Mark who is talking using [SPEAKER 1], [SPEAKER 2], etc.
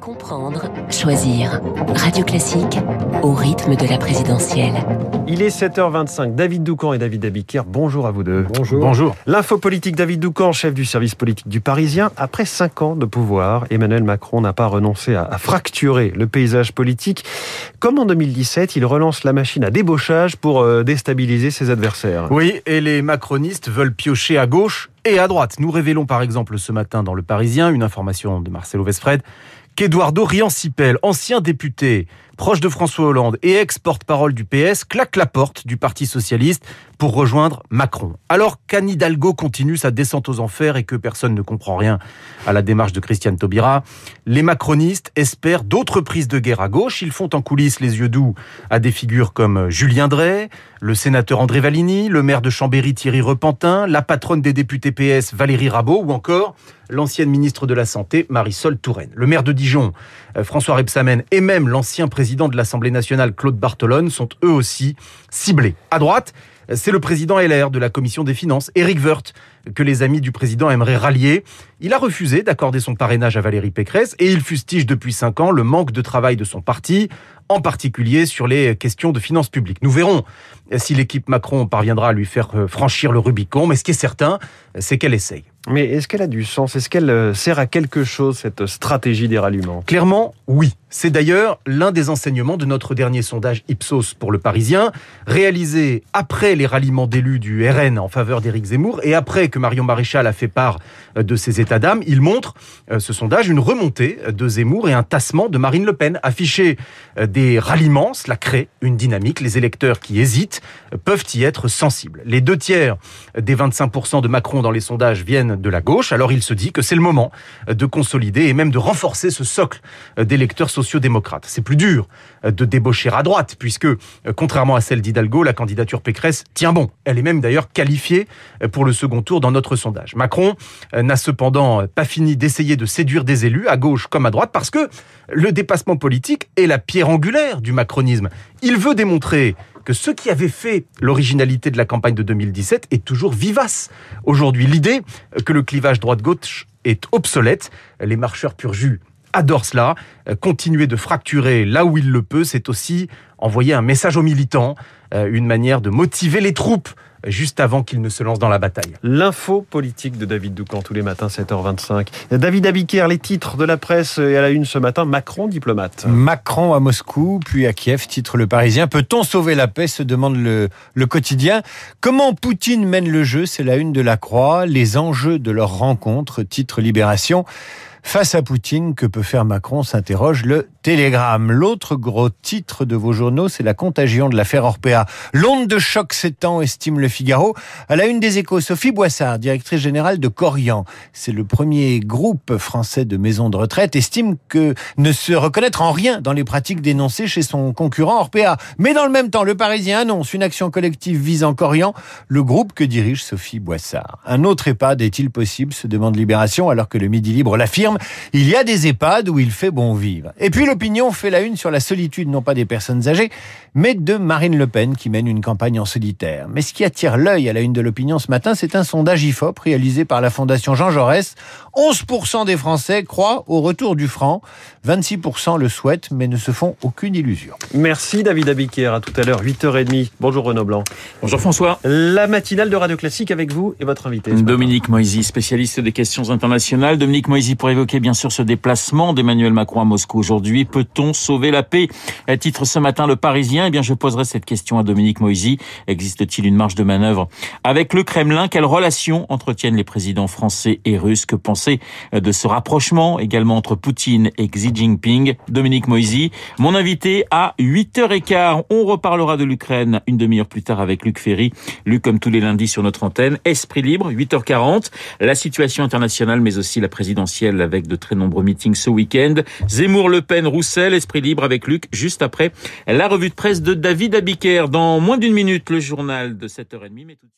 [SPEAKER 1] Comprendre, choisir. Radio Classique au rythme de la présidentielle.
[SPEAKER 2] Il est 7h25. David Doucan et David Abiker, bonjour à vous deux.
[SPEAKER 3] Bonjour.
[SPEAKER 2] Bonjour. L'info politique David Doucan, chef du service politique du Parisien. Après cinq ans de pouvoir, Emmanuel Macron n'a pas renoncé à, fracturer le paysage politique. Comme en 2017, il relance la machine à débauchage pour euh, déstabiliser ses adversaires.
[SPEAKER 3] Oui, et les macronistes veulent piocher à gauche et à droite. Nous révélons par exemple ce matin dans Le Parisien une information de Marcelo Vesfred qu'Eduardo Riancipel, ancien député, proche de François Hollande et ex-porte-parole du PS, claque la porte du Parti Socialiste pour rejoindre Macron. Alors qu'Anne Hidalgo continue sa descente aux enfers et que personne ne comprend rien à la démarche de Christiane Taubira, les macronistes espèrent d'autres prises de guerre à gauche. Ils font en coulisses les yeux doux à des figures comme Julien Drey, le sénateur André Valigny, le maire de Chambéry Thierry Repentin, la patronne des députés PS Valérie Rabault ou encore l'ancienne ministre de la Santé Marisol Touraine. Le maire de Dijon, euh, François Rebsamen et même l'ancien président de l'Assemblée nationale Claude Bartolone sont eux aussi ciblés. À droite, c'est le président LR de la commission des finances, Éric Woerth, que les amis du président aimeraient rallier. Il a refusé d'accorder son parrainage à Valérie Pécresse et il fustige depuis cinq ans le manque de travail de son parti, en particulier sur les questions de finances publiques. Nous verrons si l'équipe Macron parviendra à lui faire euh, franchir le Rubicon, mais ce qui est certain, c'est qu'elle essaye.
[SPEAKER 2] Mais est-ce qu'elle a du sens? Est-ce qu'elle euh, sert à quelque chose, cette stratégie des ralliements?
[SPEAKER 3] Clairement, oui. C'est d'ailleurs l'un des enseignements de notre dernier sondage Ipsos pour le Parisien, réalisé après les ralliements d'élus du RN en faveur d'Éric Zemmour et après que Marion Maréchal a fait part euh, de ses états d'âme. Il montre, euh, ce sondage, une remontée de Zemmour et un tassement de Marine Le Pen. Afficher des ralliements, cela crée une dynamique. Les électeurs qui hésitent peuvent y être sensibles. Les deux tiers des 25% de Macron dans les sondages viennent de la gauche. Alors il se dit que c'est le moment de consolider et même de renforcer ce socle d'électeurs C'est plus dur de débaucher à droite, puisque, contrairement à celle d'Hidalgo, la candidature Pécresse tient bon. Elle est même d'ailleurs qualifiée pour le second tour dans notre sondage. Macron n'a cependant pas fini d'essayer de séduire des élus, à gauche comme à droite, parce que le dépassement politique est la pierre angulaire du macronisme. Il veut démontrer que ce qui avait fait l'originalité de la campagne de 2017 est toujours vivace. Aujourd'hui, l'idée que le clivage droite-gauche est obsolète, les marcheurs pur jus adorent cela. Continuer de fracturer là où il le peut, c'est aussi envoyer un message aux militants, euh, une manière de motiver les troupes juste avant qu'il ne se lance dans la bataille.
[SPEAKER 2] L'info politique de David Doucan tous les matins 7h25. David Abiker, les titres de la presse et à la une ce matin, Macron diplomate.
[SPEAKER 4] Macron à Moscou, puis à Kiev, titre le Parisien. Peut-on sauver la paix se demande le, le quotidien. Comment Poutine mène le jeu, c'est la une de la Croix. Les enjeux de leur rencontre, titre Libération. Face à Poutine, que peut faire Macron s'interroge le Télégramme. L'autre gros titre de vos journaux, c'est la contagion de l'affaire Orpea. L'onde de choc s'étend, estime le Figaro. À la une des échos, Sophie Boissard, directrice générale de Corian. C'est le premier groupe français de maisons de retraite, estime que ne se reconnaître en rien dans les pratiques dénoncées chez son concurrent Orpea. Mais dans le même temps, le Parisien annonce une action collective visant Corian, le groupe que dirige Sophie Boissard. Un autre EHPAD est-il possible, se demande Libération, alors que le Midi Libre l'affirme il y a des EHPAD où il fait bon vivre. Et puis l'opinion fait la une sur la solitude, non pas des personnes âgées, mais de Marine Le Pen qui mène une campagne en solitaire. Mais ce qui attire l'œil à la une de l'opinion ce matin, c'est un sondage IFOP réalisé par la Fondation Jean Jaurès. 11% des Français croient au retour du franc, 26% le souhaitent, mais ne se font aucune illusion.
[SPEAKER 2] Merci David Abiquière, à tout à l'heure, 8h30. Bonjour Renaud Blanc.
[SPEAKER 5] Bonjour François.
[SPEAKER 2] La matinale de Radio Classique avec vous et votre invité.
[SPEAKER 5] Dominique Moisy, spécialiste des questions internationales. Dominique Moisy pour évoquer bien sûr ce déplacement d'Emmanuel Macron à Moscou aujourd'hui. Peut-on sauver la paix Titre ce matin Le Parisien. Eh bien, je poserai cette question à Dominique Moisy. Existe-t-il une marge de manœuvre avec le Kremlin? Quelles relations entretiennent les présidents français et russes? Que penser de ce rapprochement également entre Poutine et Xi Jinping? Dominique Moisy, mon invité à 8h15. On reparlera de l'Ukraine une demi-heure plus tard avec Luc Ferry. Luc, comme tous les lundis sur notre antenne. Esprit libre, 8h40. La situation internationale, mais aussi la présidentielle avec de très nombreux meetings ce week-end. Zemmour, Le Roussel, Esprit Libre avec Luc, juste après la revue de presse de David Abiker. Dans moins d'une minute, le journal de 7h30. Mais tout de suite...